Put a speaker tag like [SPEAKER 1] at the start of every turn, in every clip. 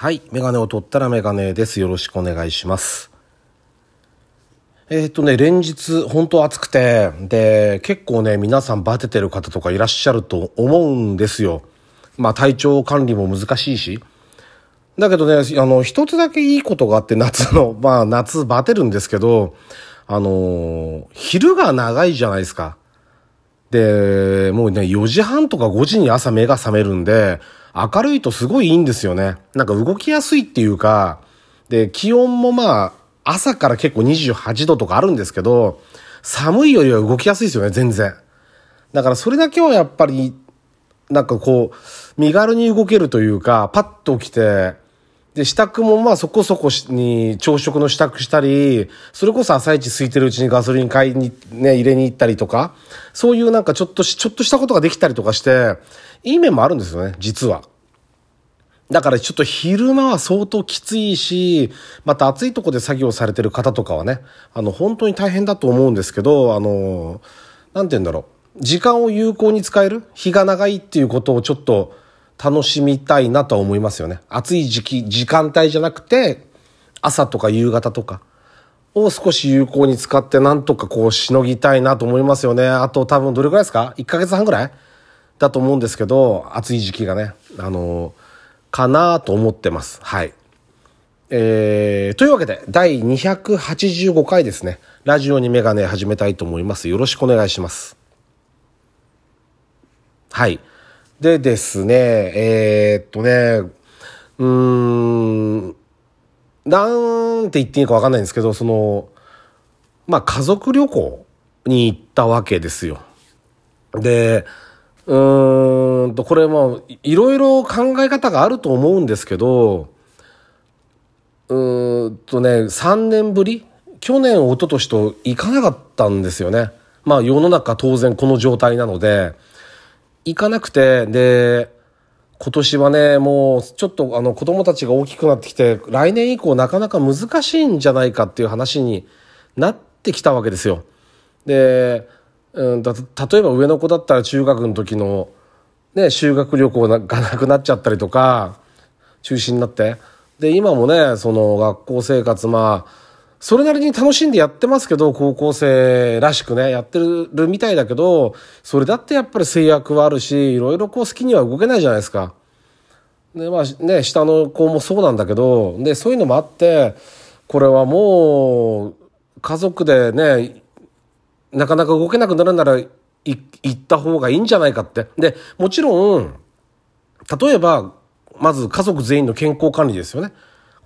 [SPEAKER 1] はい。メガネを取ったらメガネです。よろしくお願いします。えーっとね、連日、本当暑くて、で、結構ね、皆さんバテてる方とかいらっしゃると思うんですよ。まあ、体調管理も難しいし。だけどね、あの、一つだけいいことがあって、夏の、まあ、夏バテるんですけど、あの、昼が長いじゃないですか。で、もうね、4時半とか5時に朝目が覚めるんで、明るいとすごいいいんですよね。なんか動きやすいっていうか、で、気温もまあ、朝から結構28度とかあるんですけど、寒いよりは動きやすいですよね、全然。だからそれだけはやっぱり、なんかこう、身軽に動けるというか、パッと起きて、で、支度もまあそこそこに朝食の支度したり、それこそ朝一空いてるうちにガソリン買いにね、入れに行ったりとか、そういうなんかちょっとし、ちょっとしたことができたりとかして、いい面もあるんですよね、実は。だからちょっと昼間は相当きついし、また暑いとこで作業されてる方とかはね、あの、本当に大変だと思うんですけど、あの、なんて言うんだろう。時間を有効に使える日が長いっていうことをちょっと楽しみたいなとは思いますよね。暑い時期、時間帯じゃなくて、朝とか夕方とかを少し有効に使ってなんとかこうしのぎたいなと思いますよね。あと多分どれくらいですか ?1 ヶ月半ぐらい？だと思うんですけど、暑い時期がね。あの、かなと思ってます。はい。えー、というわけで、第285回ですね。ラジオにメガネ始めたいと思います。よろしくお願いします。はい。でですね、えー、っとね、うーん、なんて言っていいかわかんないんですけど、その、まあ家族旅行に行ったわけですよ。で、うんと、これもいろいろ考え方があると思うんですけど、うーんとね、3年ぶり？去年、一昨年と行かなかったんですよね。まあ世の中当然この状態なので、行かなくて、で、今年はね、もうちょっとあの子供たちが大きくなってきて、来年以降なかなか難しいんじゃないかっていう話になってきたわけですよ。で、うん、だ例えば上の子だったら中学の時の、ね、修学旅行がなくなっちゃったりとか、中止になって。で、今もね、その学校生活、まあ、それなりに楽しんでやってますけど、高校生らしくね、やってるみたいだけど、それだってやっぱり制約はあるし、いろいろこう好きには動けないじゃないですか。で、まあね、下の子もそうなんだけど、で、そういうのもあって、これはもう、家族でね、なかなか動けなくなるなら、い行った方がいいんじゃないかって。で、もちろん、例えば、まず家族全員の健康管理ですよね。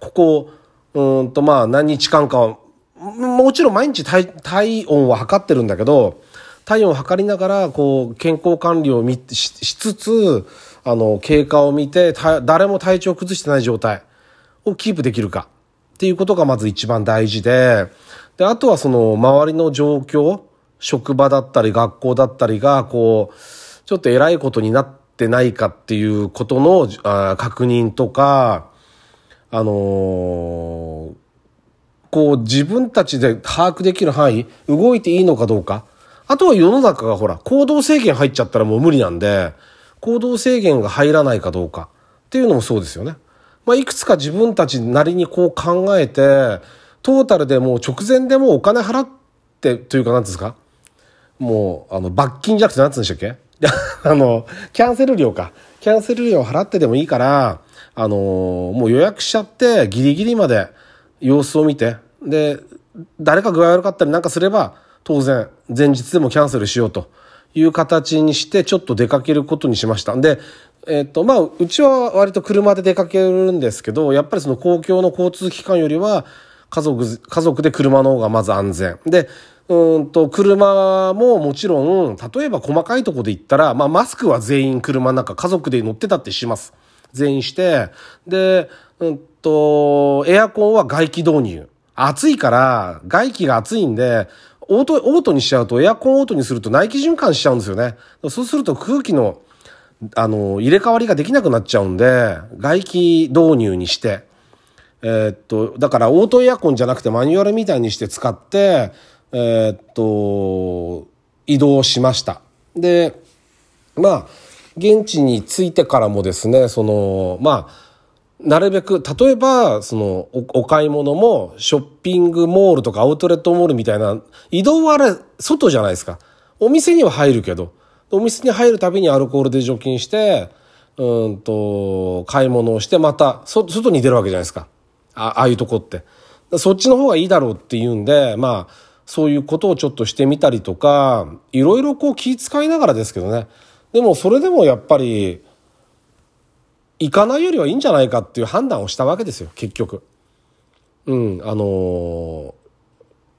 [SPEAKER 1] ここ、うんとまあ何日間か、もちろん毎日体体温は測ってるんだけど、体温を測りながら、こう、健康管理をみししつつ、あの、経過を見て、誰も体調を崩してない状態をキープできるかっていうことがまず一番大事で、で、あとはその周りの状況、職場だったり学校だったりが、こう、ちょっと偉いことになってないかっていうことのあ確認とか、あのー、こう自分たちで把握できる範囲、動いていいのかどうか。あとは世の中がほら、行動制限入っちゃったらもう無理なんで、行動制限が入らないかどうかっていうのもそうですよね。まあ、いくつか自分たちなりにこう考えて、トータルでもう直前でもうお金払って、というか何ですかもう、あの、罰金じゃなくて何つうんでしたっけ？あの、キャンセル料か。キャンセル料払ってでもいいから、あのもう予約しちゃって、ギリギリまで様子を見て、で、誰か具合悪かったりなんかすれば、当然、前日でもキャンセルしようという形にして、ちょっと出かけることにしました。で、えっ、と、まあ、うちは割と車で出かけるんですけど、やっぱりその公共の交通機関よりは、家族、家族で車の方がまず安全。で、うんと、車ももちろん、例えば細かいとこで言ったら、まあ、マスクは全員車の中、家族で乗ってたってします。全員して、で、うんと、エアコンは外気導入。暑いから、外気が暑いんで、オート、オートにしちゃうと、エアコンオートにすると内気循環しちゃうんですよね。そうすると空気の、あの、入れ替わりができなくなっちゃうんで、外気導入にして、えー、っと、だからオートエアコンじゃなくてマニュアルみたいにして使って、えー、っと、移動しました。で、まあ、現地に着いてからもですね、その、まあ、なるべく、例えば、そのお、お買い物も、ショッピングモールとかアウトレットモールみたいな、移動はあれ、外じゃないですか。お店には入るけど、お店に入るたびにアルコールで除菌して、うんと、買い物をして、また、外に出るわけじゃないですか。ああいうとこって。そっちの方がいいだろうっていうんで、まあ、そういうことをちょっとしてみたりとか、いろいろこう気遣いながらですけどね。でもそれでもやっぱり、行かないよりはいいんじゃないかっていう判断をしたわけですよ、結局。うん、あのー、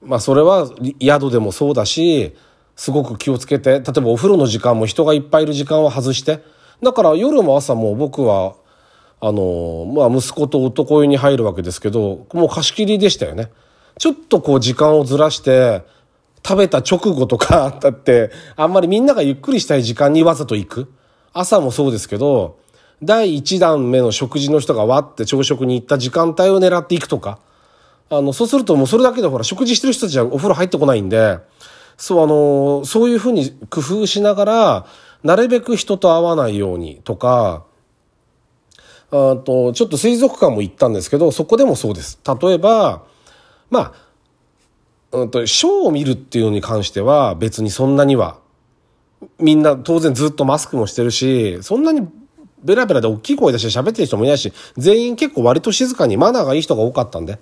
[SPEAKER 1] まあそれは宿でもそうだし、すごく気をつけて、例えばお風呂の時間も人がいっぱいいる時間は外して、だから夜も朝も僕は、あの、まあ息子と男湯に入るわけですけど、もう貸し切りでしたよね。ちょっとこう時間をずらして、食べた直後とか、だって、あんまりみんながゆっくりしたい時間にわざと行く。朝もそうですけど、第1弾目の食事の人がわって朝食に行った時間帯を狙っていくとか。あの、そうするともうそれだけでほら、食事してる人たちはお風呂入ってこないんで、そう、あの、そういうふうに工夫しながら、なるべく人と会わないようにとか、あと、ちょっと水族館も行ったんですけど、そこでもそうです。例えば、まあ、うんと、ショーを見るっていうのに関しては別にそんなには、みんな当然ずっとマスクもしてるし、そんなにベラベラで大きい声出して喋ってる人もいないし、全員結構割と静かにマナーがいい人が多かったんで、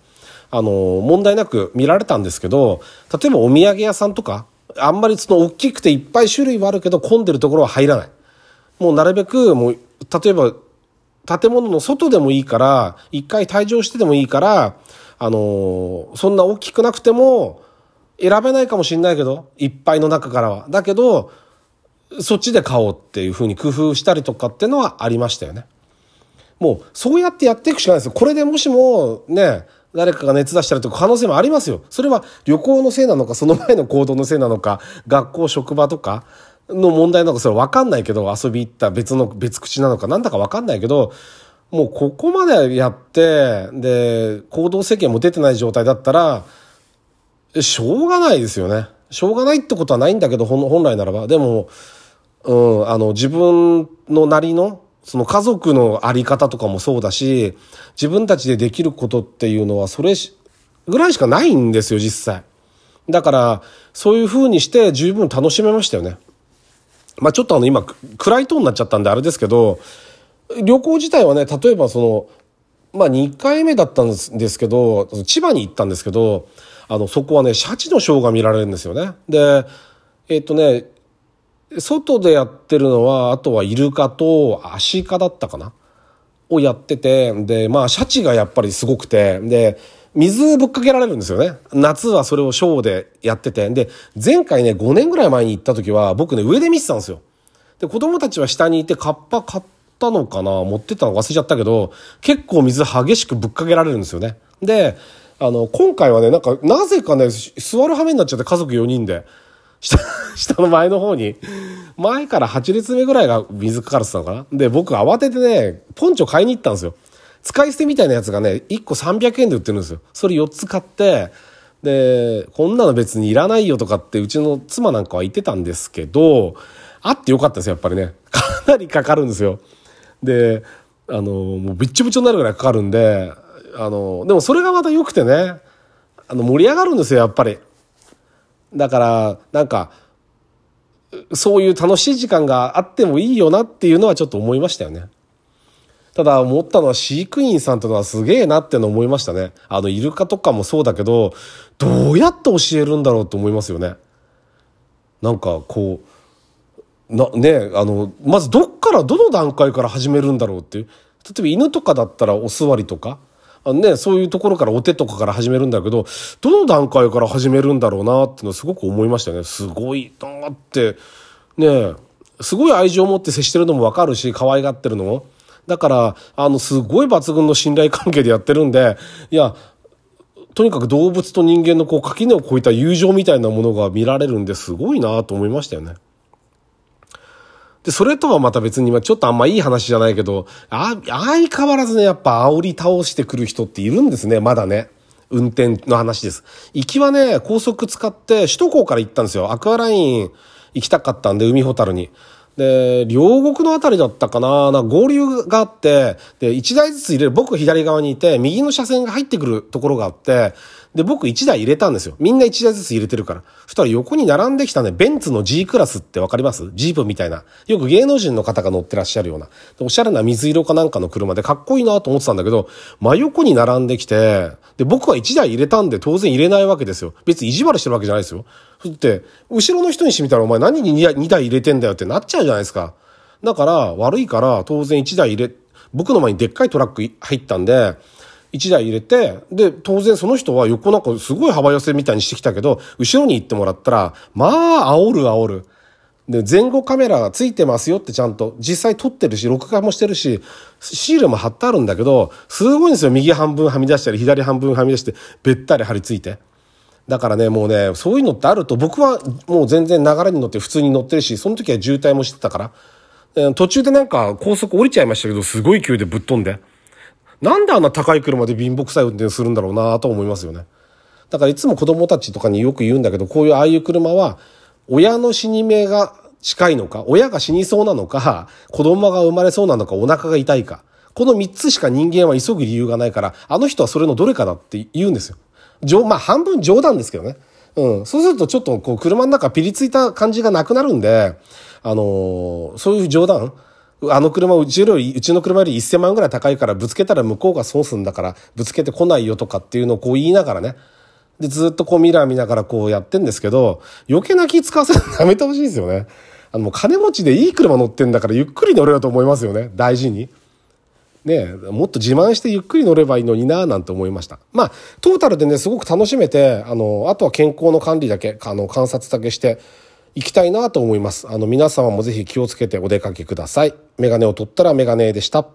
[SPEAKER 1] あの、問題なく見られたんですけど、例えばお土産屋さんとか、あんまりその大きくていっぱい種類はあるけど混んでるところは入らない。もうなるべく、もう、例えば、建物の外でもいいから、一回退場してでもいいから、あのそんな大きくなくても、選べないかもしれないけど、いっぱいの中からは。だけど、そっちで買おうっていうふうに工夫したりとかっていうのはありましたよね。もう、そうやってやっていくしかないですよ。これでもしも、ね、誰かが熱出したりとか可能性もありますよ。それは旅行のせいなのか、その前の行動のせいなのか、学校、職場とかの問題なのか、それわかんないけど、遊び行った別の、別口なのか、なんだかわかんないけど、もうここまでやって、で、行動制限も出てない状態だったら、しょうがないですよね。しょうがないってことはないんだけど、本来ならば。でも、うん、あの、自分のなりの、その家族のあり方とかもそうだし、自分たちでできることっていうのはそれぐらいしかないんですよ、実際。だから、そういう風にして十分楽しめましたよね。まあちょっとあの今、暗いトーンになっちゃったんであれですけど、旅行自体はね、例えばその、まあ2回目だったんですけど、千葉に行ったんですけど、あの、そこはね、シャチのショーが見られるんですよね。で、えっとね、外でやってるのは、あとはイルカとアシカだったかな？をやってて、で、まあ、シャチがやっぱりすごくて、で、水ぶっかけられるんですよね。夏はそれをショーでやってて。で、前回ね、5年ぐらい前に行った時は、僕ね、上で見てたんですよ。で、子供たちは下にいて、カッパ買ったのかな持ってたの忘れちゃったけど、結構水激しくぶっかけられるんですよね。で、あの、今回はね、なんか、なぜかね、座る羽目になっちゃって家族4人で。下、下の前の方に、前から8列目ぐらいが水かかるってたのかなで、僕慌ててね、ポンチョ買いに行ったんですよ。使い捨てみたいなやつがね、1個300円で売ってるんですよ。それ4つ買って、で、こんなの別にいらないよとかってうちの妻なんかは言ってたんですけど、あってよかったですよ、やっぱりね。かなりかかるんですよ。で、あの、もうびっちょびちょになるぐらいかかるんで、あの、でもそれがまた良くてね、あの、盛り上がるんですよ、やっぱり。だから、なんか、そういう楽しい時間があってもいいよなっていうのはちょっと思いましたよね。ただ思ったのは飼育員さんとのはすげえなっての思いましたね。あのイルカとかもそうだけど、どうやって教えるんだろうと思いますよね。なんかこう、な、ね、あの、まずどっからどの段階から始めるんだろうっていう。例えば犬とかだったらお座りとか、あのね、そういうところからお手とかから始めるんだけど、どの段階から始めるんだろうなっていうのすごく思いましたね。すごいなって、ね、すごい愛情を持って接してるのもわかるし、可愛がってるのも。だから、あの、すごい抜群の信頼関係でやってるんで、いや、とにかく動物と人間のこう垣根を越えた友情みたいなものが見られるんですごいなと思いましたよね。で、それとはまた別に、まあちょっとあんまいい話じゃないけど、あ、相変わらずね、やっぱ煽り倒してくる人っているんですね、まだね。運転の話です。行きはね、高速使って首都高から行ったんですよ。アクアライン行きたかったんで、海ほたるに。で、両国のあたりだったかな。な合流があって、で、1台ずつ入れる、僕左側にいて、右の車線が入ってくるところがあって、で、僕1台入れたんですよ。みんな1台ずつ入れてるから。そしたら横に並んできたね、ベンツの G クラスってわかります？ジープみたいな。よく芸能人の方が乗ってらっしゃるような。おしゃれな水色かなんかの車でかっこいいなと思ってたんだけど、真横に並んできて、で、僕は1台入れたんで当然入れないわけですよ。別に意地悪してるわけじゃないですよ。そって、後ろの人にしてみたらお前何に2台入れてんだよってなっちゃうじゃないですか。だから、悪いから当然1台入れ、僕の前にでっかいトラック入ったんで、1台入れて、で、当然その人は横なんかすごい幅寄せみたいにしてきたけど、後ろに行ってもらったら、まあ、煽る煽る。で、前後カメラがついてますよってちゃんと、実際撮ってるし、録画もしてるし、シールも貼ってあるんだけど、すごいんですよ。右半分はみ出したり、左半分はみ出して、べったり貼り付いて。だからね、もうね、そういうのってあると、僕はもう全然流れに乗って普通に乗ってるし、その時は渋滞もしてたから、途中でなんか高速降りちゃいましたけど、すごい勢いでぶっ飛んで。なんであんな高い車で貧乏くさい運転するんだろうなと思いますよね。だからいつも子供たちとかによく言うんだけど、こういうああいう車は、親の死に目が近いのか、親が死にそうなのか、子供が生まれそうなのか、お腹が痛いか。この三つしか人間は急ぐ理由がないから、あの人はそれのどれかだって言うんですよ。まあ半分冗談ですけどね。うん。そうするとちょっとこう車の中ピリついた感じがなくなるんで、あのー、そういう冗談、あの車うちより、うちの車より1000万ぐらい高いからぶつけたら向こうが損すんだからぶつけてこないよとかっていうのをこう言いながらね。で、ずっとこうミラー見ながらこうやってんですけど、余計な気使わせるのやめてほしいですよね。あの、金持ちでいい車乗ってんだからゆっくり乗れよと思いますよね。大事に。ねもっと自慢してゆっくり乗ればいいのになぁなんて思いました。まあ、トータルでね、すごく楽しめて、あの、あとは健康の管理だけ、あの、観察だけして、行きたいなと思います。あの、皆様もぜひ気をつけてお出かけください。メガネを取ったらメガネでした。